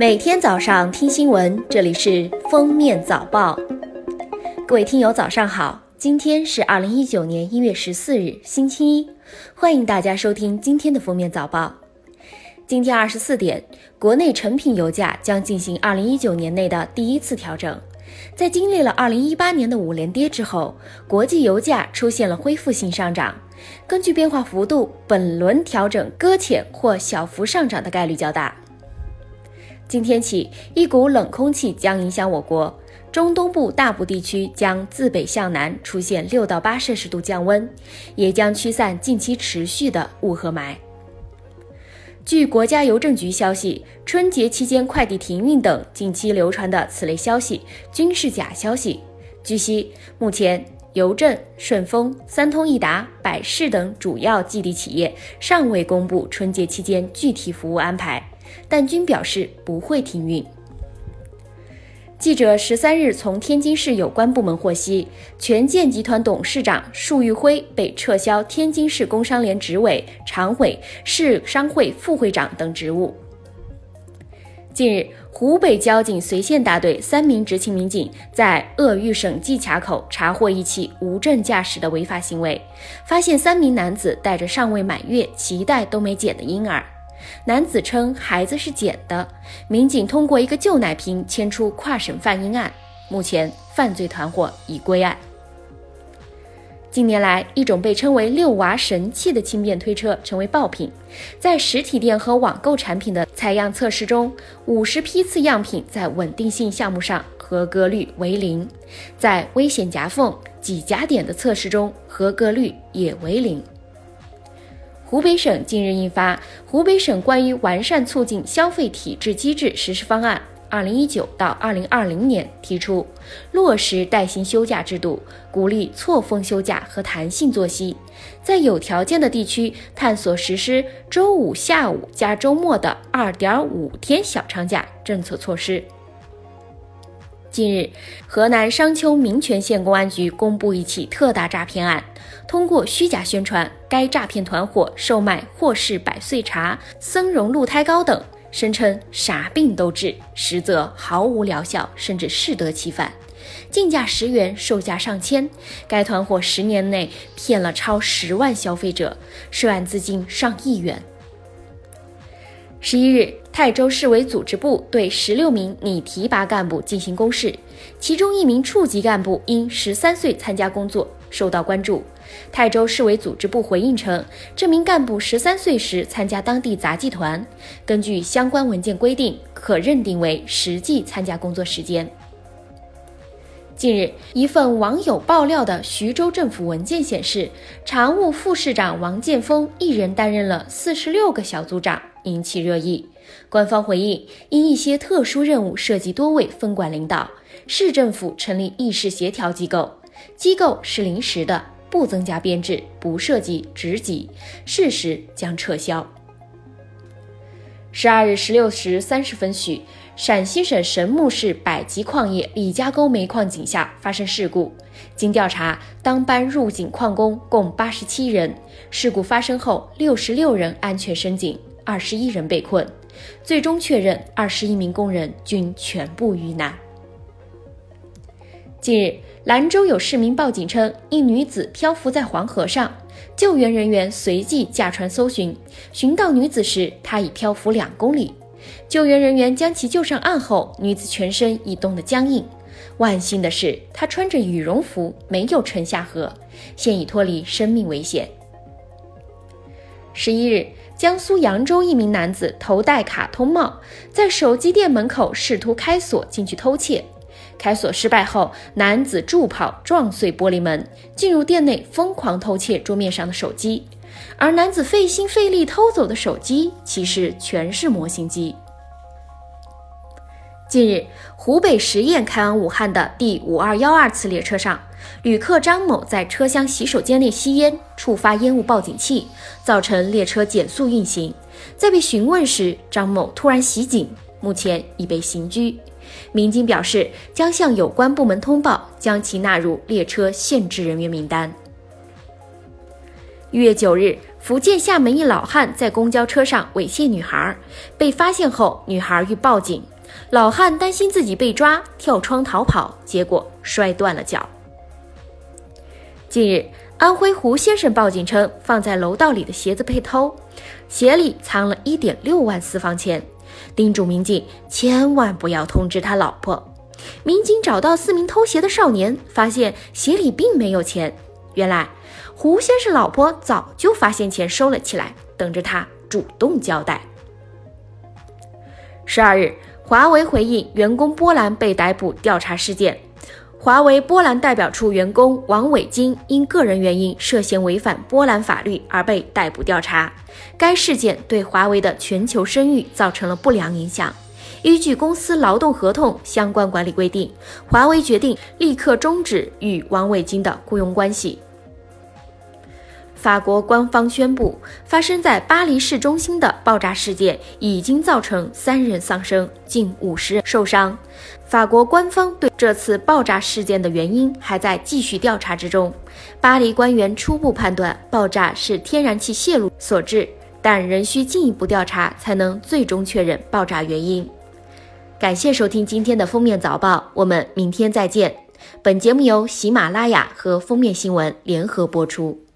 每天早上听新闻，这里是封面早报。各位听友早上好，今天是二零一九年一月十四日，星期一，欢迎大家收听今天的封面早报。今天二十四点，国内成品油价将进行二零一九年内的第一次调整。在经历了二零一八年的五连跌之后，国际油价出现了恢复性上涨。根据变化幅度，本轮调整搁浅或小幅上涨的概率较大。今天起，一股冷空气将影响我国中东部大部地区，将自北向南出现六到八摄氏度降温，也将驱散近期持续的雾和霾。据国家邮政局消息，春节期间快递停运等近期流传的此类消息均是假消息。据悉，目前邮政、顺丰、三通一达、百世等主要寄递企业尚未公布春节期间具体服务安排。但均表示不会停运。记者十三日从天津市有关部门获悉，权健集团董事长束昱辉被撤销天津市工商联执委、常委、市商会副会长等职务。近日，湖北交警随县大队三名执勤民警在鄂豫省纪卡口查获一起无证驾驶的违法行为，发现三名男子带着尚未满月、脐带都没剪的婴儿。男子称孩子是捡的，民警通过一个旧奶瓶牵出跨省贩婴案，目前犯罪团伙已归案。近年来，一种被称为“遛娃神器”的轻便推车成为爆品，在实体店和网购产品的采样测试中，五十批次样品在稳定性项目上合格率为零，在危险夹缝、挤夹点的测试中合格率也为零。湖北省近日印发《湖北省关于完善促进消费体制机制实施方案（二零一九到二零二零年）》，提出落实带薪休假制度，鼓励错峰休假和弹性作息，在有条件的地区探索实施周五下午加周末的二点五天小长假政策措施。近日，河南商丘民权县公安局公布一起特大诈骗案。通过虚假宣传，该诈骗团伙售卖霍氏百岁茶、僧荣鹿胎膏等，声称啥病都治，实则毫无疗效，甚至适得其反。进价十元，售价上千。该团伙十年内骗了超十万消费者，涉案资金上亿元。十一日，泰州市委组织部对十六名拟提拔干部进行公示，其中一名处级干部因十三岁参加工作受到关注。泰州市委组织部回应称，这名干部十三岁时参加当地杂技团，根据相关文件规定，可认定为实际参加工作时间。近日，一份网友爆料的徐州政府文件显示，常务副市长王建峰一人担任了四十六个小组长。引起热议。官方回应，因一些特殊任务涉及多位分管领导，市政府成立议事协调机构，机构是临时的，不增加编制，不涉及职级，事实将撤销。十二日十六时三十分许，陕西省神木市百吉矿业李家沟煤矿井下发生事故。经调查，当班入井矿工共八十七人，事故发生后，六十六人安全升井。二十一人被困，最终确认二十一名工人均全部遇难。近日，兰州有市民报警称，一女子漂浮在黄河上，救援人员随即驾船搜寻，寻到女子时，她已漂浮两公里。救援人员将其救上岸后，女子全身已冻得僵硬。万幸的是，她穿着羽绒服，没有沉下河，现已脱离生命危险。十一日。江苏扬州一名男子头戴卡通帽，在手机店门口试图开锁进去偷窃，开锁失败后，男子助跑撞碎玻璃门，进入店内疯狂偷窃桌面上的手机。而男子费心费力偷走的手机，其实全是模型机。近日，湖北十堰开往武汉的第五二幺二次列车上。旅客张某在车厢洗手间内吸烟，触发烟雾报警器，造成列车减速运行。在被询问时，张某突然袭警，目前已被刑拘。民警表示，将向有关部门通报，将其纳入列车限制人员名单。一月九日，福建厦门一老汉在公交车上猥亵女孩，被发现后，女孩欲报警，老汉担心自己被抓，跳窗逃跑，结果摔断了脚。近日，安徽胡先生报警称，放在楼道里的鞋子被偷，鞋里藏了一点六万私房钱，叮嘱民警千万不要通知他老婆。民警找到四名偷鞋的少年，发现鞋里并没有钱。原来，胡先生老婆早就发现钱收了起来，等着他主动交代。十二日，华为回应员工波兰被逮捕调查事件。华为波兰代表处员工王伟金因个人原因涉嫌违反波兰法律而被逮捕调查。该事件对华为的全球声誉造成了不良影响。依据公司劳动合同相关管理规定，华为决定立刻终止与王伟金的雇佣关系。法国官方宣布，发生在巴黎市中心的爆炸事件已经造成三人丧生，近五十人受伤。法国官方对这次爆炸事件的原因还在继续调查之中。巴黎官员初步判断爆炸是天然气泄漏所致，但仍需进一步调查才能最终确认爆炸原因。感谢收听今天的封面早报，我们明天再见。本节目由喜马拉雅和封面新闻联合播出。